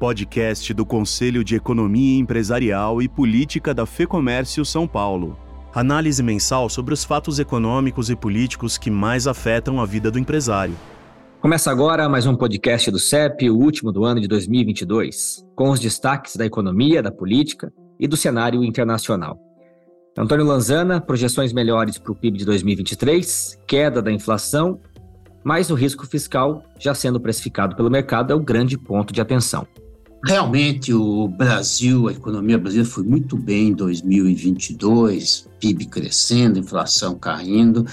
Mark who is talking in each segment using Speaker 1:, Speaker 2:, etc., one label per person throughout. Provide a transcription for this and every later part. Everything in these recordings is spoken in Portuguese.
Speaker 1: podcast do Conselho de Economia Empresarial e Política da FEComércio São Paulo. Análise mensal sobre os fatos econômicos e políticos que mais afetam a vida do empresário.
Speaker 2: Começa agora mais um podcast do CEP, o último do ano de 2022, com os destaques da economia, da política e do cenário internacional. Antônio Lanzana, projeções melhores para o PIB de 2023, queda da inflação, mas o risco fiscal, já sendo precificado pelo mercado, é o grande ponto de atenção.
Speaker 3: Realmente, o Brasil, a economia brasileira foi muito bem em 2022, PIB crescendo, inflação caindo,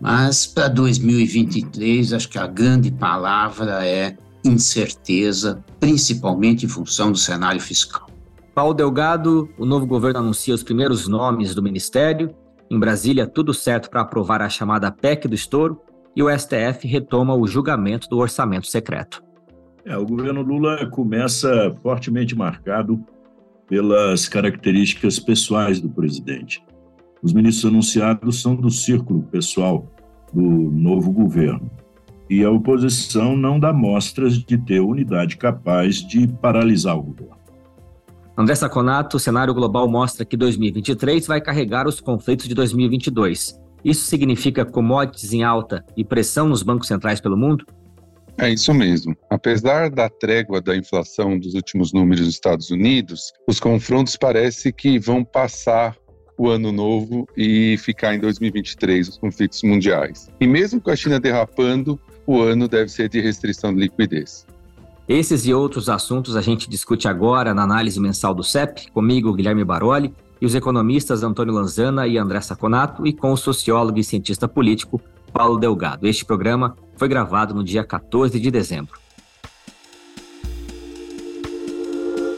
Speaker 3: mas para 2023, acho que a grande palavra é incerteza, principalmente em função do cenário fiscal.
Speaker 2: Paulo Delgado, o novo governo anuncia os primeiros nomes do ministério. Em Brasília, tudo certo para aprovar a chamada PEC do estouro e o STF retoma o julgamento do orçamento secreto.
Speaker 4: É, o governo Lula começa fortemente marcado pelas características pessoais do presidente. Os ministros anunciados são do círculo pessoal do novo governo. E a oposição não dá mostras de ter unidade capaz de paralisar o governo.
Speaker 2: André Saconato, o cenário global mostra que 2023 vai carregar os conflitos de 2022. Isso significa commodities em alta e pressão nos bancos centrais pelo mundo?
Speaker 5: É isso mesmo. Apesar da trégua da inflação dos últimos números dos Estados Unidos, os confrontos parece que vão passar o ano novo e ficar em 2023 os conflitos mundiais. E mesmo com a China derrapando, o ano deve ser de restrição de liquidez.
Speaker 2: Esses e outros assuntos a gente discute agora na análise mensal do CEP, comigo, Guilherme Baroli, e os economistas Antônio Lanzana e André Saconato, e com o sociólogo e cientista político Paulo Delgado. Este programa foi gravado no dia 14 de dezembro.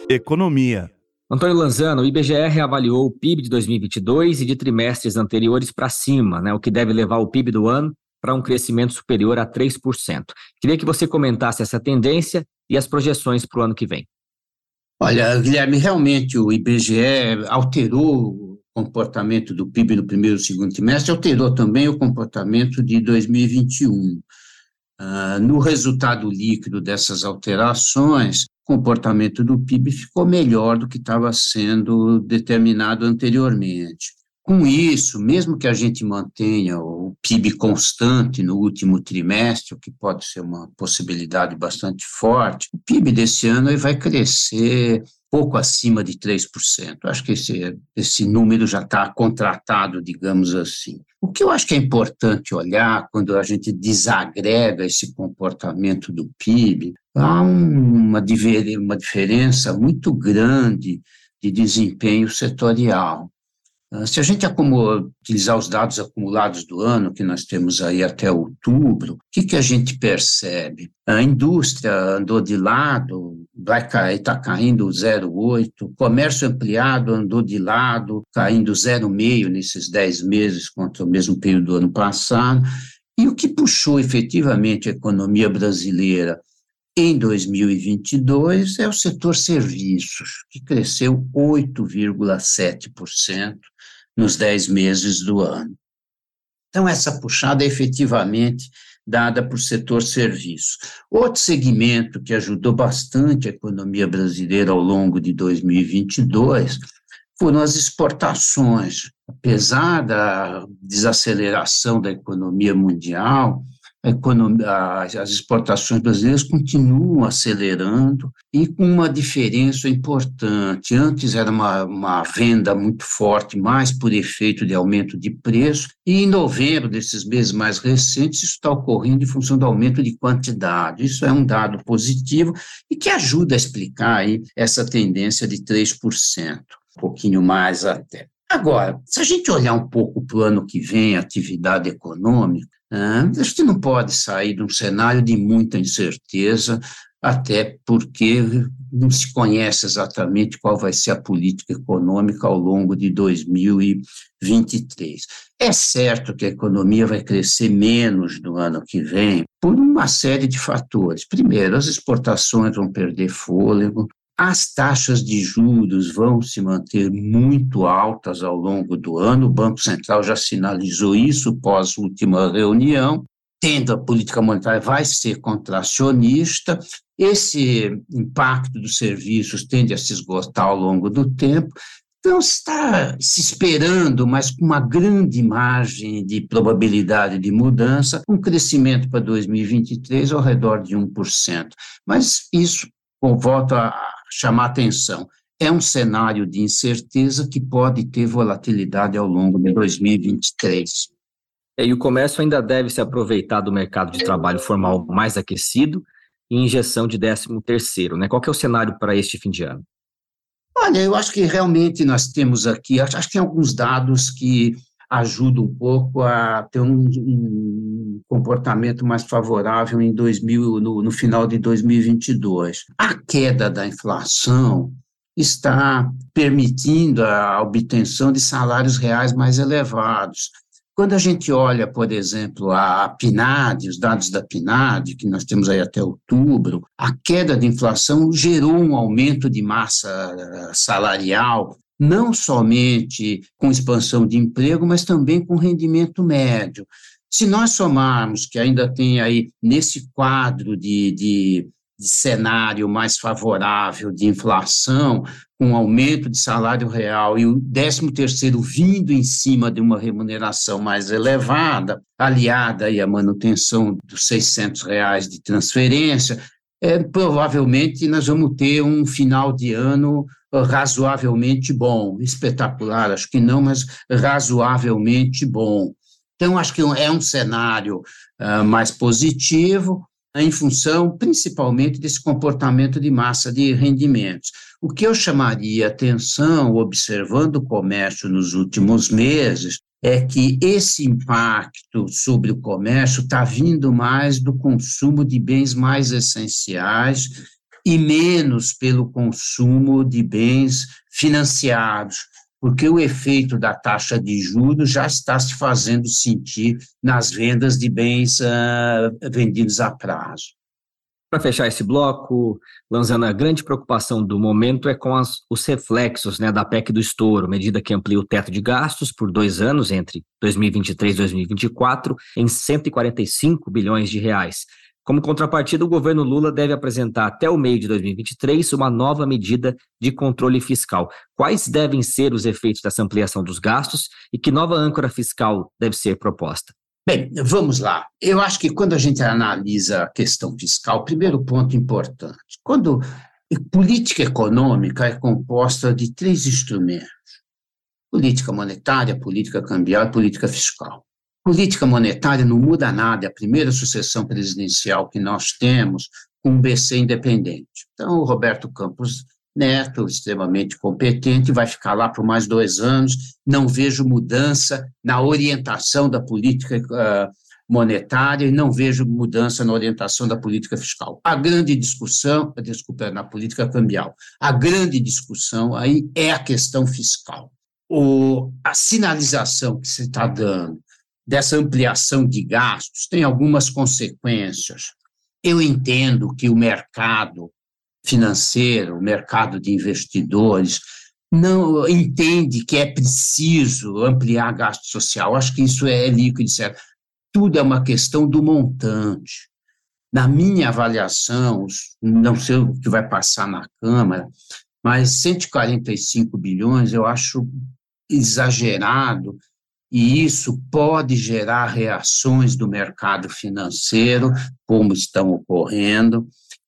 Speaker 1: Economia.
Speaker 2: Antônio Lanzano, o IBGE avaliou o PIB de 2022 e de trimestres anteriores para cima, né, o que deve levar o PIB do ano para um crescimento superior a 3%. Queria que você comentasse essa tendência e as projeções para o ano que vem.
Speaker 3: Olha, Guilherme, realmente o IBGE alterou o comportamento do PIB no primeiro e segundo trimestre, alterou também o comportamento de 2021. Uh, no resultado líquido dessas alterações, o comportamento do PIB ficou melhor do que estava sendo determinado anteriormente. Com isso, mesmo que a gente mantenha o PIB constante no último trimestre, o que pode ser uma possibilidade bastante forte, o PIB desse ano vai crescer pouco acima de 3%. Acho que esse, esse número já está contratado, digamos assim. O que eu acho que é importante olhar quando a gente desagrega esse comportamento do PIB, há uma, uma diferença muito grande de desempenho setorial. Ah, se a gente acumula, utilizar os dados acumulados do ano, que nós temos aí até outubro, o que, que a gente percebe? A indústria andou de lado, está caindo 0,8%, comércio ampliado andou de lado, caindo 0,5% nesses 10 meses contra o mesmo período do ano passado, e o que puxou efetivamente a economia brasileira em 2022 é o setor serviços, que cresceu 8,7% nos 10 meses do ano. Então, essa puxada é efetivamente dada por setor serviço. Outro segmento que ajudou bastante a economia brasileira ao longo de 2022 foram as exportações. Apesar da desaceleração da economia mundial, economia, as exportações brasileiras continuam acelerando e com uma diferença importante. Antes era uma, uma venda muito forte, mais por efeito de aumento de preço, e em novembro desses meses mais recentes, isso está ocorrendo em função do aumento de quantidade. Isso é um dado positivo e que ajuda a explicar aí essa tendência de 3%, um pouquinho mais até. Agora, se a gente olhar um pouco para o ano que vem, atividade econômica, a gente não pode sair de um cenário de muita incerteza, até porque não se conhece exatamente qual vai ser a política econômica ao longo de 2023. É certo que a economia vai crescer menos no ano que vem por uma série de fatores. Primeiro, as exportações vão perder fôlego, as taxas de juros vão se manter muito altas ao longo do ano, o Banco Central já sinalizou isso pós última reunião, tendo a política monetária vai ser contracionista, esse impacto dos serviços tende a se esgotar ao longo do tempo, então está se esperando, mas com uma grande margem de probabilidade de mudança, um crescimento para 2023 ao redor de 1%. Mas isso, volto a chamar atenção, é um cenário de incerteza que pode ter volatilidade ao longo de 2023.
Speaker 2: E o comércio ainda deve se aproveitar do mercado de trabalho formal mais aquecido e injeção de 13 terceiro, né? Qual é o cenário para este fim de ano?
Speaker 3: Olha, eu acho que realmente nós temos aqui, acho, acho que tem alguns dados que ajudam um pouco a ter um, um comportamento mais favorável em 2000, no, no final de 2022. A queda da inflação está permitindo a obtenção de salários reais mais elevados. Quando a gente olha, por exemplo, a PNAD, os dados da PNAD, que nós temos aí até outubro, a queda de inflação gerou um aumento de massa salarial, não somente com expansão de emprego, mas também com rendimento médio. Se nós somarmos que ainda tem aí, nesse quadro de, de de cenário mais favorável de inflação, com aumento de salário real e o 13 terceiro vindo em cima de uma remuneração mais elevada, aliada aí à manutenção dos 600 reais de transferência, é, provavelmente nós vamos ter um final de ano razoavelmente bom, espetacular, acho que não, mas razoavelmente bom. Então, acho que é um cenário uh, mais positivo, em função principalmente desse comportamento de massa de rendimentos. O que eu chamaria atenção, observando o comércio nos últimos meses, é que esse impacto sobre o comércio está vindo mais do consumo de bens mais essenciais e menos pelo consumo de bens financiados porque o efeito da taxa de juros já está se fazendo sentir nas vendas de bens uh, vendidos a prazo.
Speaker 2: Para fechar esse bloco, Lanzana, a grande preocupação do momento é com as, os reflexos né, da PEC do estouro, medida que amplia o teto de gastos por dois anos, entre 2023 e 2024, em 145 bilhões de reais. Como contrapartida, o governo Lula deve apresentar até o meio de 2023 uma nova medida de controle fiscal. Quais devem ser os efeitos dessa ampliação dos gastos e que nova âncora fiscal deve ser proposta?
Speaker 3: Bem, vamos lá. Eu acho que quando a gente analisa a questão fiscal, primeiro ponto importante, quando política econômica é composta de três instrumentos: política monetária, política cambial e política fiscal. Política monetária não muda nada, é a primeira sucessão presidencial que nós temos com um BC independente. Então, o Roberto Campos Neto, extremamente competente, vai ficar lá por mais dois anos. Não vejo mudança na orientação da política uh, monetária e não vejo mudança na orientação da política fiscal. A grande discussão, desculpa, na política cambial, a grande discussão aí é a questão fiscal. O, a sinalização que se está dando dessa ampliação de gastos tem algumas consequências. Eu entendo que o mercado financeiro, o mercado de investidores, não entende que é preciso ampliar gasto social. Acho que isso é líquido, certo? Tudo é uma questão do montante. Na minha avaliação, não sei o que vai passar na Câmara, mas 145 bilhões eu acho exagerado e isso pode gerar reações do mercado financeiro, como estão ocorrendo,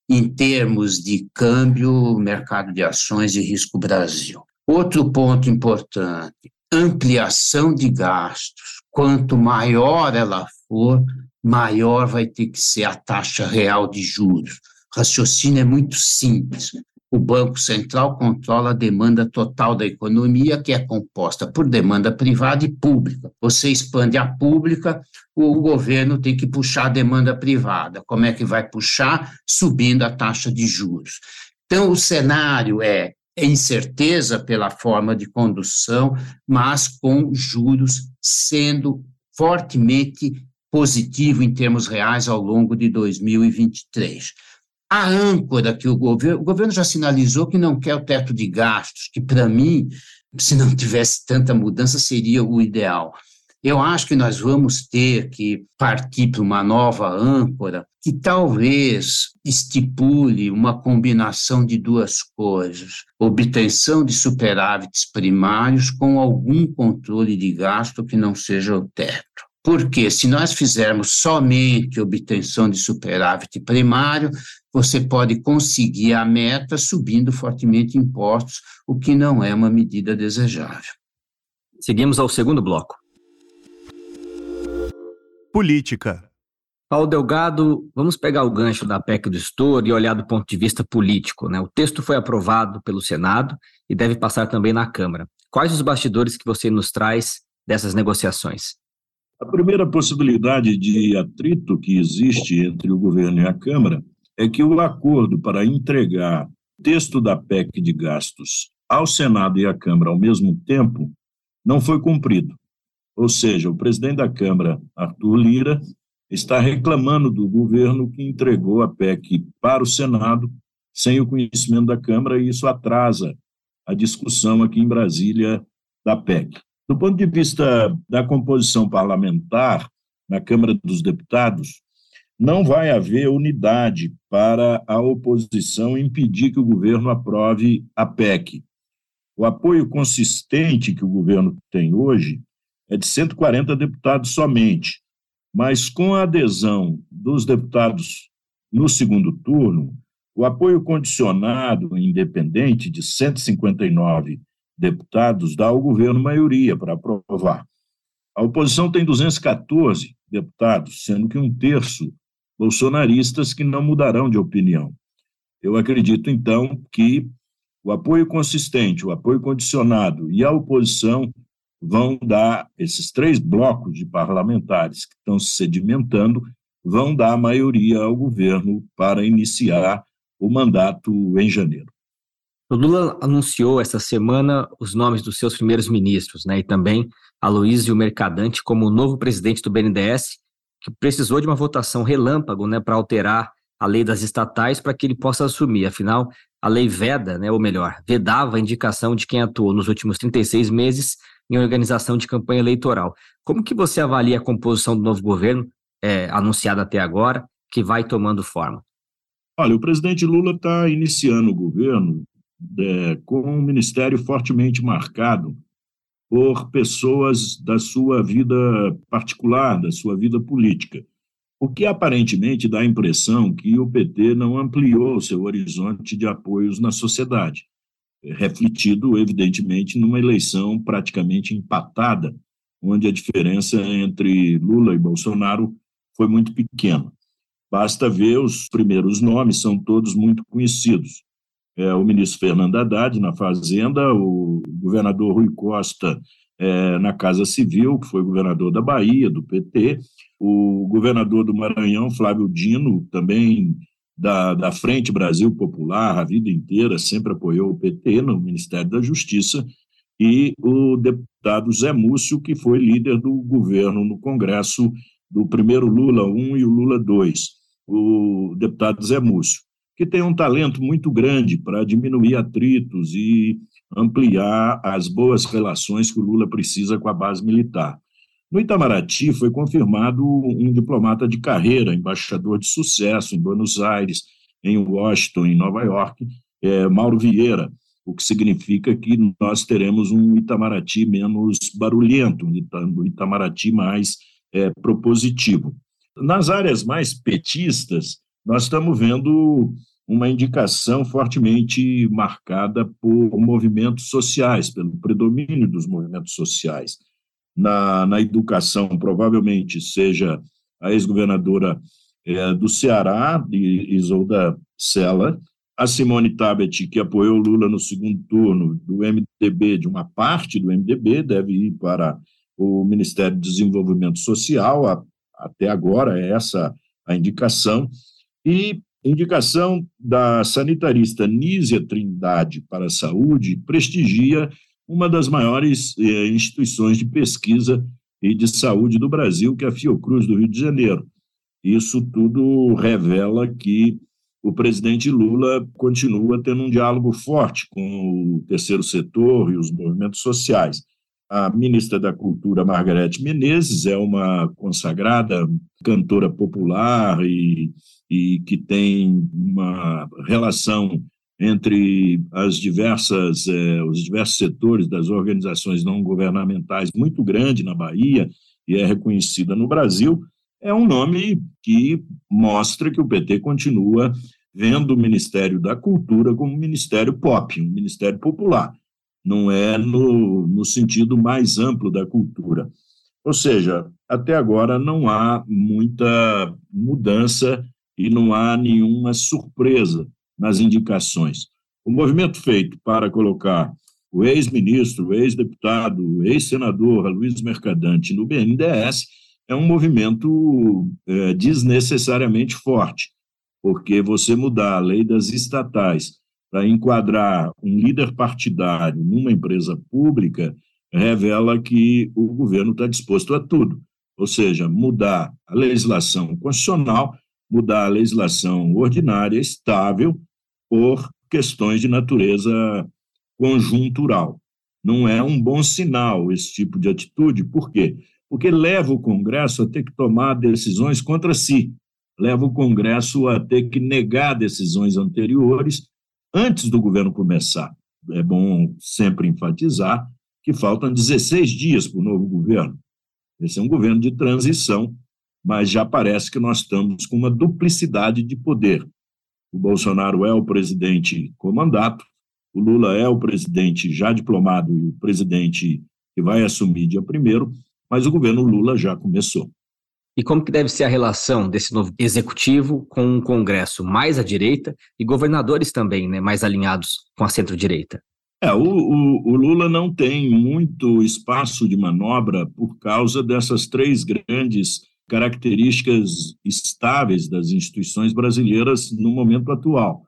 Speaker 3: em termos de câmbio, mercado de ações e risco Brasil. Outro ponto importante: ampliação de gastos. Quanto maior ela for, maior vai ter que ser a taxa real de juros. O raciocínio é muito simples. O Banco Central controla a demanda total da economia, que é composta por demanda privada e pública. Você expande a pública, o governo tem que puxar a demanda privada. Como é que vai puxar? Subindo a taxa de juros. Então, o cenário é, incerteza pela forma de condução, mas com juros sendo fortemente positivo em termos reais ao longo de 2023 a âncora que o governo, o governo já sinalizou que não quer o teto de gastos, que para mim, se não tivesse tanta mudança, seria o ideal. Eu acho que nós vamos ter que partir para uma nova âncora que talvez estipule uma combinação de duas coisas: obtenção de superávites primários com algum controle de gasto que não seja o teto. Porque se nós fizermos somente obtenção de superávit primário, você pode conseguir a meta subindo fortemente impostos, o que não é uma medida desejável.
Speaker 2: Seguimos ao segundo bloco.
Speaker 1: Política.
Speaker 2: Paulo Delgado, vamos pegar o gancho da PEC do estouro e olhar do ponto de vista político. Né? O texto foi aprovado pelo Senado e deve passar também na Câmara. Quais os bastidores que você nos traz dessas negociações?
Speaker 4: A primeira possibilidade de atrito que existe entre o governo e a Câmara é que o acordo para entregar texto da PEC de gastos ao Senado e à Câmara ao mesmo tempo não foi cumprido. Ou seja, o presidente da Câmara, Arthur Lira, está reclamando do governo que entregou a PEC para o Senado sem o conhecimento da Câmara, e isso atrasa a discussão aqui em Brasília da PEC. Do ponto de vista da composição parlamentar, na Câmara dos Deputados, não vai haver unidade para a oposição impedir que o governo aprove a PEC. O apoio consistente que o governo tem hoje é de 140 deputados somente, mas com a adesão dos deputados no segundo turno, o apoio condicionado independente de 159 deputados dá ao governo maioria para aprovar. A oposição tem 214 deputados, sendo que um terço bolsonaristas que não mudarão de opinião. Eu acredito, então, que o apoio consistente, o apoio condicionado e a oposição vão dar, esses três blocos de parlamentares que estão se sedimentando, vão dar maioria ao governo para iniciar o mandato em janeiro.
Speaker 2: O Lula anunciou essa semana os nomes dos seus primeiros ministros, né, e também Aloysio Mercadante como novo presidente do BNDES, que precisou de uma votação relâmpago, né, para alterar a lei das estatais para que ele possa assumir. Afinal, a lei veda, né, ou melhor, vedava a indicação de quem atuou nos últimos 36 meses em organização de campanha eleitoral. Como que você avalia a composição do novo governo, é, anunciada até agora, que vai tomando forma?
Speaker 4: Olha, o presidente Lula está iniciando o governo é, com um ministério fortemente marcado por pessoas da sua vida particular, da sua vida política. O que aparentemente dá a impressão que o PT não ampliou seu horizonte de apoios na sociedade refletido, evidentemente, numa eleição praticamente empatada, onde a diferença entre Lula e Bolsonaro foi muito pequena. Basta ver os primeiros nomes, são todos muito conhecidos. É, o ministro Fernando Haddad na Fazenda, o governador Rui Costa é, na Casa Civil, que foi governador da Bahia, do PT, o governador do Maranhão, Flávio Dino, também da, da Frente Brasil Popular, a vida inteira sempre apoiou o PT no Ministério da Justiça, e o deputado Zé Múcio, que foi líder do governo no Congresso do primeiro Lula 1 e o Lula 2, o deputado Zé Múcio, que tem um talento muito grande para diminuir atritos e ampliar as boas relações que o Lula precisa com a base militar. No Itamaraty foi confirmado um diplomata de carreira, embaixador de sucesso em Buenos Aires, em Washington, em Nova York, é, Mauro Vieira, o que significa que nós teremos um Itamaraty menos barulhento, um Itamaraty mais é, propositivo. Nas áreas mais petistas, nós estamos vendo uma indicação fortemente marcada por movimentos sociais, pelo predomínio dos movimentos sociais na, na educação, provavelmente seja a ex-governadora é, do Ceará, Isolda Sela, a Simone Tabet, que apoiou Lula no segundo turno do MDB, de uma parte do MDB, deve ir para o Ministério do Desenvolvimento Social, a, até agora é essa a indicação, e indicação da sanitarista Nízia Trindade para a Saúde prestigia uma das maiores eh, instituições de pesquisa e de saúde do Brasil, que é a Fiocruz do Rio de Janeiro. Isso tudo revela que o presidente Lula continua tendo um diálogo forte com o terceiro setor e os movimentos sociais. A ministra da Cultura, Margarete Menezes, é uma consagrada cantora popular e, e que tem uma relação entre as diversas, eh, os diversos setores das organizações não governamentais muito grande na Bahia e é reconhecida no Brasil, é um nome que mostra que o PT continua vendo o Ministério da Cultura como um ministério pop, um ministério popular, não é no, no sentido mais amplo da cultura. Ou seja, até agora não há muita mudança e não há nenhuma surpresa nas indicações. O movimento feito para colocar o ex-ministro, o ex-deputado, o ex-senador Luiz Mercadante no BNDES é um movimento é, desnecessariamente forte, porque você mudar a lei das estatais enquadrar um líder partidário numa empresa pública revela que o governo está disposto a tudo, ou seja, mudar a legislação constitucional, mudar a legislação ordinária estável por questões de natureza conjuntural. Não é um bom sinal esse tipo de atitude, por quê? Porque leva o Congresso a ter que tomar decisões contra si, leva o Congresso a ter que negar decisões anteriores antes do governo começar. É bom sempre enfatizar que faltam 16 dias para o novo governo. Esse é um governo de transição, mas já parece que nós estamos com uma duplicidade de poder. O Bolsonaro é o presidente com mandato, o Lula é o presidente já diplomado e o presidente que vai assumir dia primeiro, mas o governo Lula já começou.
Speaker 2: E como que deve ser a relação desse novo executivo com um Congresso mais à direita e governadores também, né, mais alinhados com a centro-direita?
Speaker 4: É, o, o, o, Lula não tem muito espaço de manobra por causa dessas três grandes características estáveis das instituições brasileiras no momento atual.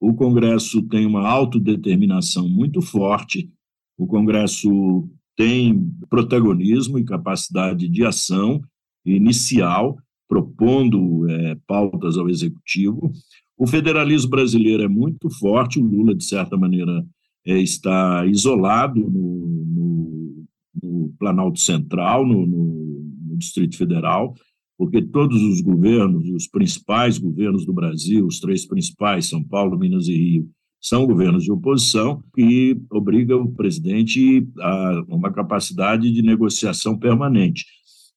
Speaker 4: O Congresso tem uma autodeterminação muito forte, o Congresso tem protagonismo e capacidade de ação inicial, propondo é, pautas ao Executivo. O federalismo brasileiro é muito forte, o Lula, de certa maneira, é, está isolado no, no, no Planalto Central, no, no Distrito Federal, porque todos os governos, os principais governos do Brasil, os três principais, São Paulo, Minas e Rio, são governos de oposição que obriga o presidente a uma capacidade de negociação permanente.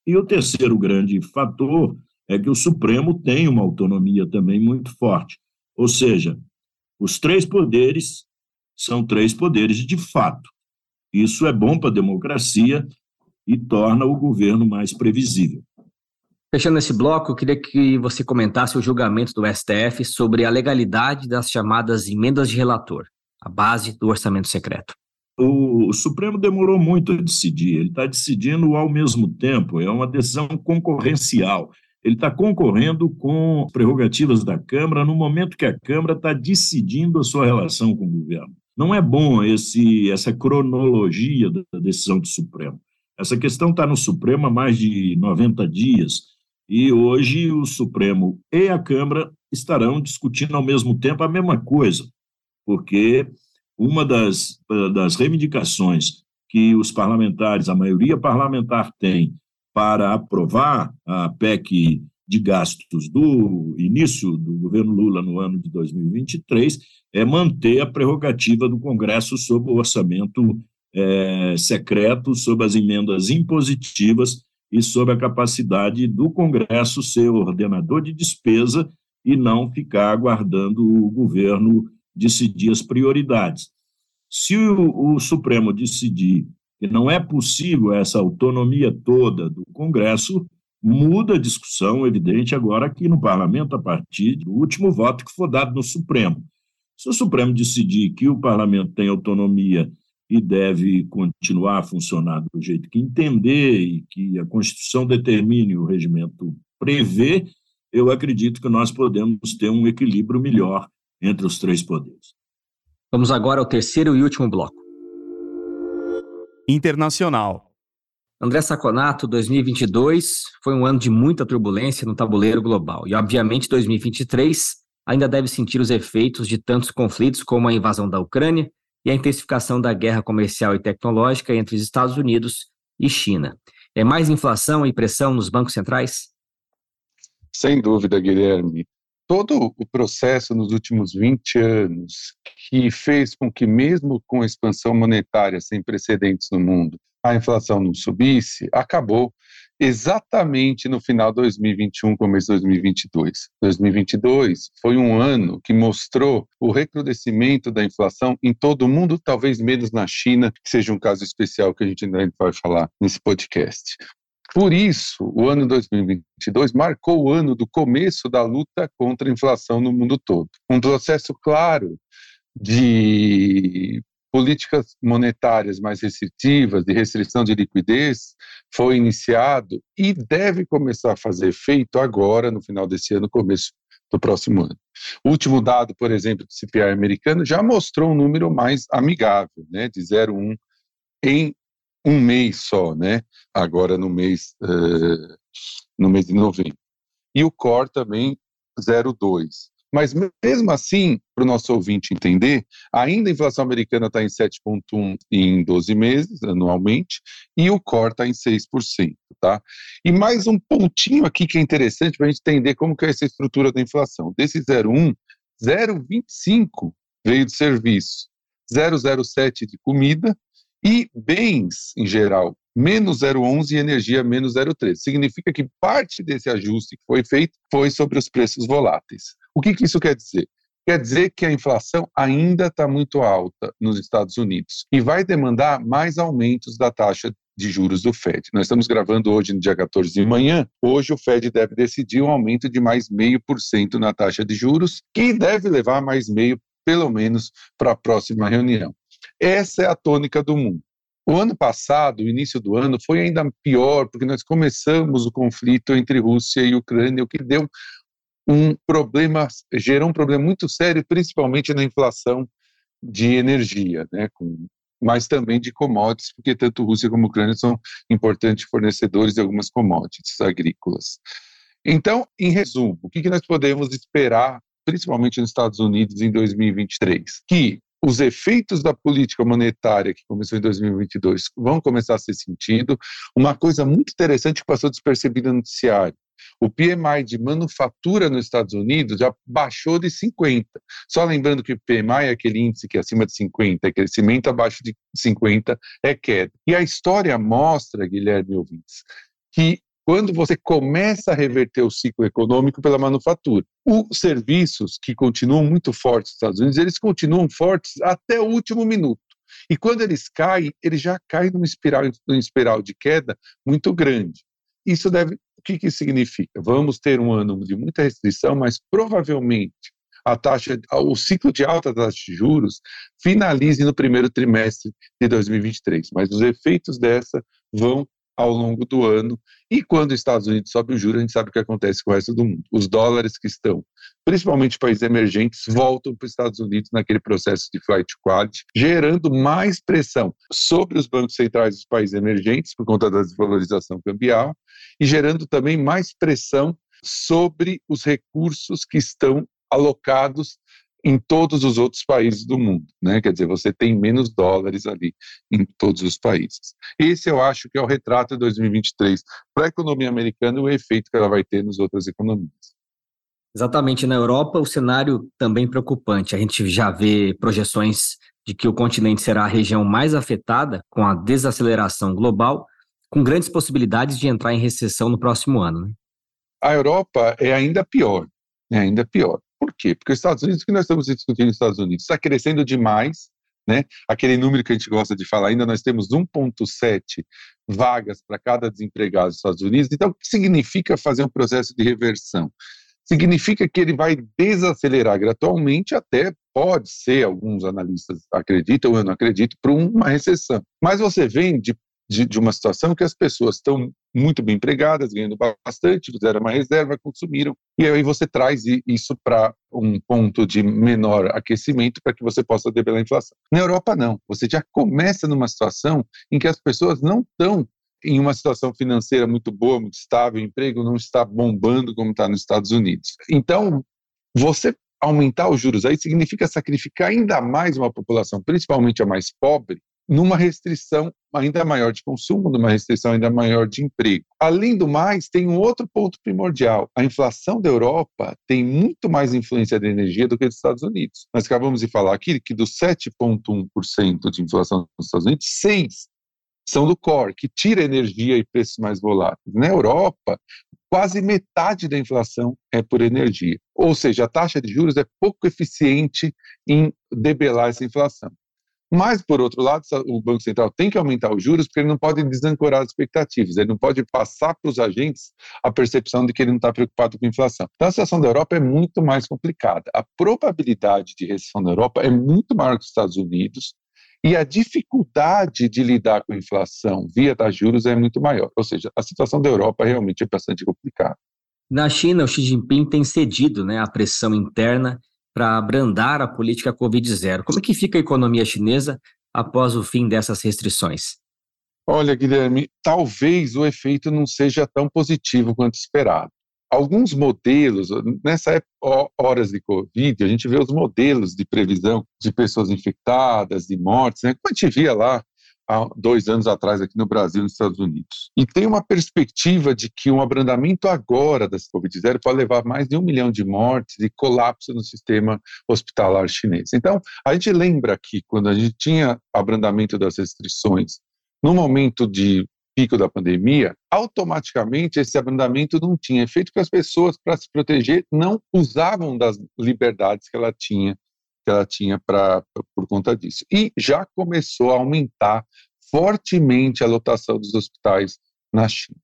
Speaker 4: E o terceiro grande fator é que o Supremo tem uma autonomia também muito forte. Ou seja, os três poderes são três poderes de fato. Isso é bom para a democracia e torna o governo mais previsível.
Speaker 2: Fechando esse bloco, eu queria que você comentasse o julgamento do STF sobre a legalidade das chamadas emendas de relator, a base do orçamento secreto.
Speaker 4: O, Supremo demorou muito a decidir, ele está decidindo ao mesmo tempo, é uma decisão concorrencial. Ele está concorrendo com prerrogativas da Câmara no momento que a Câmara está decidindo a sua relação com o governo. Não é bom esse, essa cronologia da decisão do Supremo. Essa questão está no Supremo há mais de 90 dias e hoje o Supremo e a Câmara estarão discutindo ao mesmo tempo a mesma coisa, porque uma das, das reivindicações que os parlamentares, a maioria parlamentar tem para aprovar a PEC de gastos do início do governo Lula no ano de 2023 é manter a prerrogativa do Congresso sobre o orçamento é, secreto, sobre as emendas impositivas e sobre a capacidade do Congresso ser ordenador de despesa e não ficar aguardando o governo decidir as prioridades. Se o, o Supremo decidir que não é possível essa autonomia toda do Congresso, muda a discussão, evidente, agora aqui no parlamento, a partir do último voto que for dado no Supremo. Se o Supremo decidir que o parlamento tem autonomia e deve continuar a funcionar do jeito que entender e que a Constituição determine o regimento prevê, eu acredito que nós podemos ter um equilíbrio melhor entre os três poderes.
Speaker 2: Vamos agora ao terceiro e último bloco.
Speaker 1: Internacional.
Speaker 2: André Saconato, 2022 foi um ano de muita turbulência no tabuleiro global e, obviamente, 2023 ainda deve sentir os efeitos de tantos conflitos como a invasão da Ucrânia e a intensificação da guerra comercial e tecnológica entre os Estados Unidos e China. É mais inflação e pressão nos bancos centrais?
Speaker 5: Sem dúvida, Guilherme. Todo o processo nos últimos 20 anos que fez com que, mesmo com a expansão monetária sem precedentes no mundo, a inflação não subisse, acabou exatamente no final de 2021, começo de 2022. 2022 foi um ano que mostrou o recrudescimento da inflação em todo o mundo, talvez menos na China, que seja um caso especial que a gente ainda vai falar nesse podcast. Por isso, o ano 2022 marcou o ano do começo da luta contra a inflação no mundo todo. Um processo claro de políticas monetárias mais restritivas, de restrição de liquidez, foi iniciado e deve começar a fazer efeito agora, no final desse ano, começo do próximo ano. O último dado, por exemplo, do CPI americano já mostrou um número mais amigável, né, de 0,1 em um mês só, né, agora no mês, uh, no mês de novembro. E o core também 0,2. Mas mesmo assim, para o nosso ouvinte entender, ainda a inflação americana está em 7,1% em 12 meses, anualmente, e o core está em 6%. Tá? E mais um pontinho aqui que é interessante para a gente entender como que é essa estrutura da inflação. Desse 0,1, 0,25 veio de serviço, 0,07 de comida e bens em geral, menos 0,11 e energia menos 0,13. Significa que parte desse ajuste que foi feito foi sobre os preços voláteis. O que, que isso quer dizer? Quer dizer que a inflação ainda está muito alta nos Estados Unidos e vai demandar mais aumentos da taxa de juros do Fed. Nós estamos gravando hoje no dia 14 de manhã. Hoje o Fed deve decidir um aumento de mais meio por cento na taxa de juros, que deve levar mais meio, pelo menos, para a próxima reunião. Essa é a tônica do mundo. O ano passado, o início do ano, foi ainda pior, porque nós começamos o conflito entre Rússia e Ucrânia, o que deu um problema, gerou um problema muito sério, principalmente na inflação de energia, né, com, mas também de commodities, porque tanto Rússia como Ucrânia são importantes fornecedores de algumas commodities agrícolas. Então, em resumo, o que, que nós podemos esperar, principalmente nos Estados Unidos, em 2023? Que os efeitos da política monetária que começou em 2022 vão começar a ser sentido. Uma coisa muito interessante que passou despercebida no noticiário, o PMI de manufatura nos Estados Unidos já baixou de 50. Só lembrando que o PMI é aquele índice que é acima de 50, é crescimento abaixo de 50 é queda. E a história mostra, Guilherme ouvintes, que quando você começa a reverter o ciclo econômico pela manufatura. Os serviços que continuam muito fortes nos Estados Unidos, eles continuam fortes até o último minuto. E quando eles caem, eles já caem numa espiral, numa espiral de queda muito grande. Isso deve que, que significa? Vamos ter um ano de muita restrição, mas provavelmente a taxa, o ciclo de alta taxa de juros finalize no primeiro trimestre de 2023, mas os efeitos dessa vão ao longo do ano. E quando os Estados Unidos sobe o juro, a gente sabe o que acontece com o resto do mundo. Os dólares que estão, principalmente países emergentes, voltam para os Estados Unidos naquele processo de flight quality, gerando mais pressão sobre os bancos centrais dos países emergentes, por conta da desvalorização cambial, e gerando também mais pressão sobre os recursos que estão alocados em todos os outros países do mundo, né? Quer dizer, você tem menos dólares ali em todos os países. Esse eu acho que é o retrato de 2023 para a economia americana e o efeito que ela vai ter nas outras economias.
Speaker 2: Exatamente, na Europa o cenário também preocupante. A gente já vê projeções de que o continente será a região mais afetada com a desaceleração global, com grandes possibilidades de entrar em recessão no próximo ano. Né?
Speaker 5: A Europa é ainda pior, é ainda pior. Por quê? Porque os Estados Unidos, o que nós estamos discutindo nos Estados Unidos, está crescendo demais, né? Aquele número que a gente gosta de falar, ainda nós temos 1,7 vagas para cada desempregado nos Estados Unidos. Então, o que significa fazer um processo de reversão? Significa que ele vai desacelerar gradualmente, até pode ser, alguns analistas acreditam, eu não acredito, para uma recessão. Mas você vem de de, de, uma situação que as pessoas estão muito bem empregadas, ganhando bastante, fizeram uma reserva, consumiram, e aí você traz isso para um ponto de menor aquecimento para que você possa debelar a inflação. Na Europa, não. Você já começa numa situação em que as pessoas não estão em uma situação financeira muito boa, muito estável, o emprego não está bombando como está nos Estados Unidos. Então, você aumentar os juros aí significa sacrificar ainda mais uma população, principalmente a mais pobre, numa restrição ainda maior de consumo, numa restrição ainda maior de emprego. Além do mais, tem um outro ponto primordial. A inflação da Europa tem muito mais influência da energia do que dos Estados Unidos. Nós acabamos de falar aqui que dos 7,1% de inflação nos Estados Unidos, 6 são do core, que tira energia e preços mais voláteis. Na Europa, quase metade da inflação é por energia. Ou seja, a taxa de juros é pouco eficiente em debelar essa inflação. Mas, por outro lado, o Banco Central tem que aumentar os juros porque ele não pode desancorar as expectativas, ele não pode passar para os agentes a percepção de que ele não está preocupado com a inflação. Então, a situação da Europa é muito mais complicada. A probabilidade de recessão na Europa é muito maior que os Estados Unidos e a dificuldade de lidar com a inflação via taxa juros é muito maior. Ou seja, a situação da Europa realmente é bastante complicada.
Speaker 2: Na China, o Xi Jinping tem cedido né, à pressão interna para abrandar a política Covid-0. Como é que fica a economia chinesa após o fim dessas restrições?
Speaker 5: Olha, Guilherme, talvez o efeito não seja tão positivo quanto esperado. Alguns modelos, nessa época, horas de Covid, a gente vê os modelos de previsão de pessoas infectadas, de mortes, né? como a gente via lá há dois anos atrás aqui no Brasil e nos Estados Unidos. E tem uma perspectiva de que um abrandamento agora da Covid-0 pode levar mais de um milhão de mortes e colapso no sistema hospitalar chinês. Então, a gente lembra que quando a gente tinha abrandamento das restrições no momento de pico da pandemia, automaticamente esse abrandamento não tinha efeito porque as pessoas, para se proteger, não usavam das liberdades que ela tinha que ela tinha pra, por conta disso. E já começou a aumentar fortemente a lotação dos hospitais na China.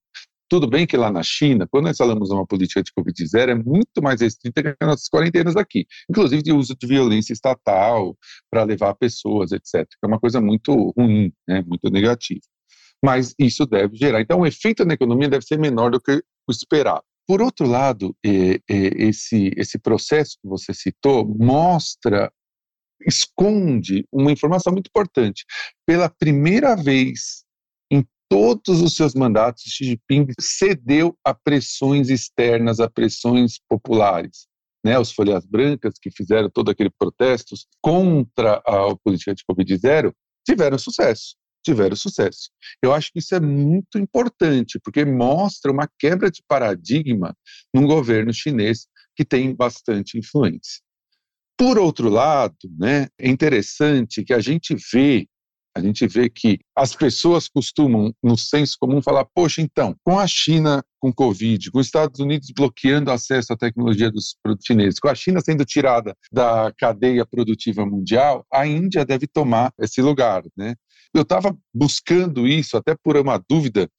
Speaker 5: Tudo bem que lá na China, quando nós falamos uma política de Covid-0, é muito mais restrita que as nossas quarentenas aqui, inclusive de uso de violência estatal para levar pessoas, etc., que é uma coisa muito ruim, né, muito negativa. Mas isso deve gerar. Então, o efeito na economia deve ser menor do que o esperado. Por outro lado, é, é, esse, esse processo que você citou mostra, esconde uma informação muito importante. Pela primeira vez em todos os seus mandatos, Xi Jinping cedeu a pressões externas, a pressões populares. Né, os folhas brancas que fizeram todo aquele protestos contra a política de Covid-0 tiveram sucesso tiveram sucesso. Eu acho que isso é muito importante, porque mostra uma quebra de paradigma num governo chinês que tem bastante influência. Por outro lado, né, é interessante que a gente vê, a gente vê que as pessoas costumam, no senso comum, falar: poxa, então, com a China com Covid, com os Estados Unidos bloqueando acesso à tecnologia dos produtos chineses, com a China sendo tirada da cadeia produtiva mundial, a Índia deve tomar esse lugar, né? Eu estava buscando isso até por uma dúvida.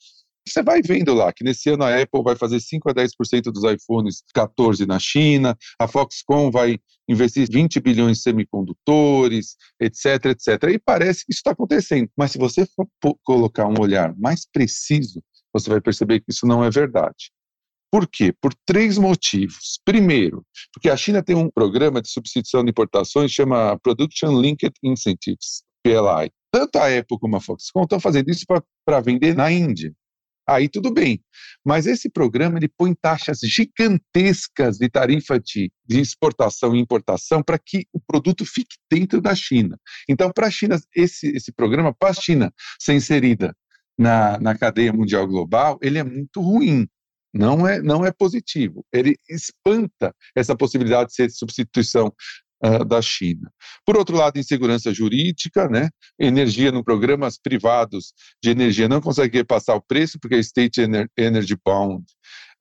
Speaker 5: Você vai vendo lá que nesse ano a Apple vai fazer 5 a 10% dos iPhones 14 na China, a Foxconn vai investir 20 bilhões em semicondutores, etc, etc. E parece que isso está acontecendo. Mas se você for colocar um olhar mais preciso, você vai perceber que isso não é verdade. Por quê? Por três motivos. Primeiro, porque a China tem um programa de substituição de importações chama Production Linked Incentives, PLI. Tanto a Apple como a Foxconn estão fazendo isso para vender na Índia. Aí tudo bem. Mas esse programa ele põe taxas gigantescas de tarifa de, de exportação e importação para que o produto fique dentro da China. Então, para a China, esse, esse programa, para a China ser inserida na, na cadeia mundial global, ele é muito ruim. Não é, não é positivo. Ele espanta essa possibilidade de ser substituição uh, da China. Por outro lado, insegurança jurídica, né? Energia no programas privados de energia não consegue repassar o preço porque a State Energy Bound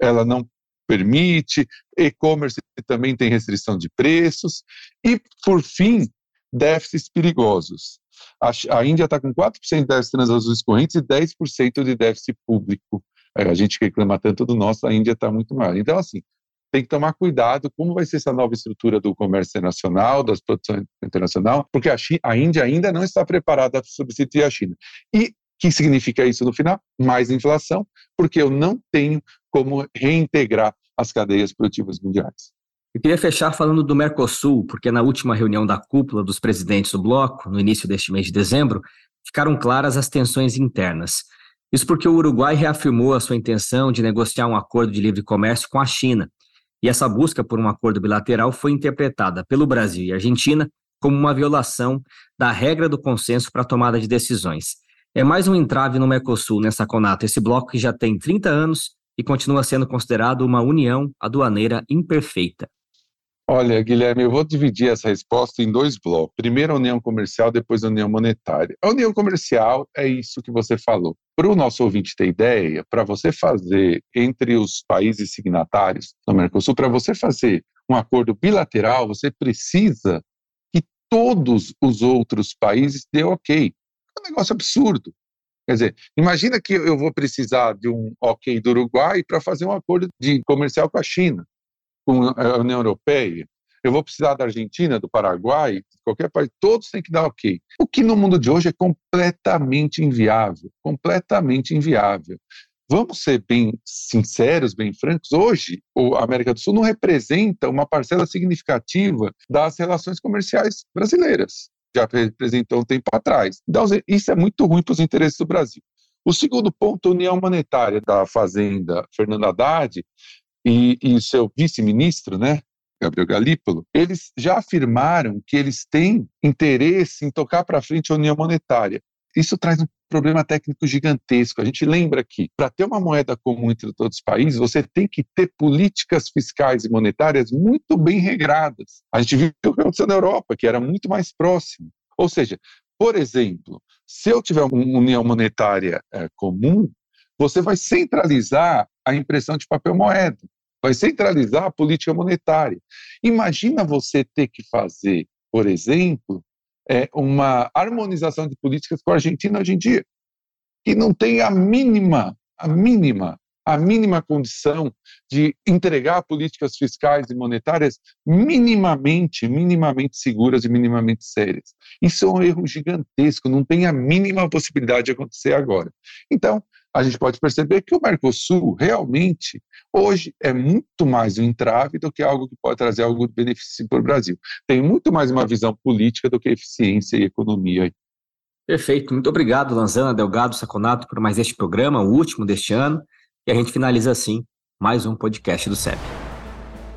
Speaker 5: ela não permite, e-commerce também tem restrição de preços e, por fim, déficits perigosos. A, a Índia está com 4% de déficit transações correntes e 10% de déficit público. A gente reclama tanto do nosso, a Índia está muito maior. Então, assim, tem que tomar cuidado como vai ser essa nova estrutura do comércio internacional, das produções internacional, porque a, China, a Índia ainda não está preparada para substituir a China. E o que significa isso no final? Mais inflação, porque eu não tenho como reintegrar as cadeias produtivas mundiais.
Speaker 2: Eu queria fechar falando do Mercosul, porque na última reunião da cúpula dos presidentes do bloco, no início deste mês de dezembro, ficaram claras as tensões internas. Isso porque o Uruguai reafirmou a sua intenção de negociar um acordo de livre comércio com a China E essa busca por um acordo bilateral foi interpretada pelo Brasil e Argentina como uma violação da regra do consenso para a tomada de decisões. É mais um entrave no Mercosul, nessa Conato, esse bloco que já tem 30 anos e continua sendo considerado uma união aduaneira imperfeita.
Speaker 5: Olha, Guilherme, eu vou dividir essa resposta em dois blocos. Primeiro a união comercial, depois a união monetária. A união comercial é isso que você falou. Para o nosso ouvinte ter ideia, para você fazer entre os países signatários do Mercosul, para você fazer um acordo bilateral, você precisa que todos os outros países dêem ok. É um negócio absurdo. Quer dizer, imagina que eu vou precisar de um ok do Uruguai para fazer um acordo de comercial com a China com a União Europeia, eu vou precisar da Argentina, do Paraguai, de qualquer país, todos têm que dar ok. O que no mundo de hoje é completamente inviável, completamente inviável. Vamos ser bem sinceros, bem francos, hoje a América do Sul não representa uma parcela significativa das relações comerciais brasileiras. Já representou um tempo atrás. Então, isso é muito ruim para os interesses do Brasil. O segundo ponto, a União Monetária da Fazenda, Fernando Haddad, e, e seu vice-ministro, né, Gabriel Galípolo, eles já afirmaram que eles têm interesse em tocar para frente a União Monetária. Isso traz um problema técnico gigantesco. A gente lembra que, para ter uma moeda comum entre todos os países, você tem que ter políticas fiscais e monetárias muito bem regradas. A gente viu o que aconteceu na Europa, que era muito mais próximo. Ou seja, por exemplo, se eu tiver uma união monetária é, comum, você vai centralizar a impressão de papel moeda, vai centralizar a política monetária. Imagina você ter que fazer, por exemplo, é, uma harmonização de políticas com a Argentina hoje em dia, que não tem a mínima, a mínima, a mínima condição de entregar políticas fiscais e monetárias minimamente, minimamente seguras e minimamente sérias. Isso é um erro gigantesco, não tem a mínima possibilidade de acontecer agora. Então, a gente pode perceber que o Mercosul realmente hoje é muito mais um entrave do que algo que pode trazer algo de benefício para o Brasil. Tem muito mais uma visão política do que eficiência e economia.
Speaker 2: Perfeito. Muito obrigado, Lanzana Delgado Saconato, por mais este programa, o último deste ano. E a gente finaliza assim mais um podcast do CEP.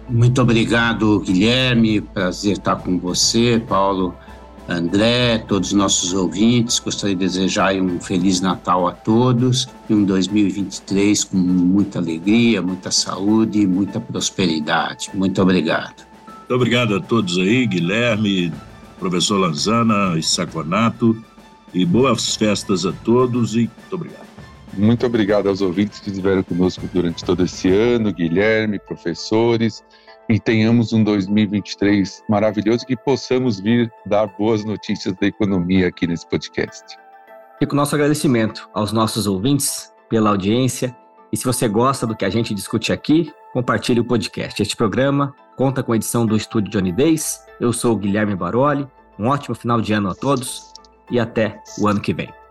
Speaker 3: Muito obrigado, Guilherme. Prazer estar com você, Paulo. André, todos os nossos ouvintes. Gostaria de desejar um Feliz Natal a todos e um 2023 com muita alegria, muita saúde e muita prosperidade. Muito obrigado.
Speaker 4: Muito obrigado a todos aí, Guilherme, professor Lanzana e Saconato. E boas festas a todos e muito obrigado.
Speaker 5: Muito obrigado aos ouvintes que estiveram conosco durante todo esse ano, Guilherme, professores e tenhamos um 2023 maravilhoso que possamos vir dar boas notícias da economia aqui nesse podcast.
Speaker 2: Fica o nosso agradecimento aos nossos ouvintes pela audiência e se você gosta do que a gente discute aqui, compartilhe o podcast. Este programa conta com a edição do Estúdio Johnny Days. Eu sou o Guilherme Baroli. Um ótimo final de ano a todos e até o ano que vem.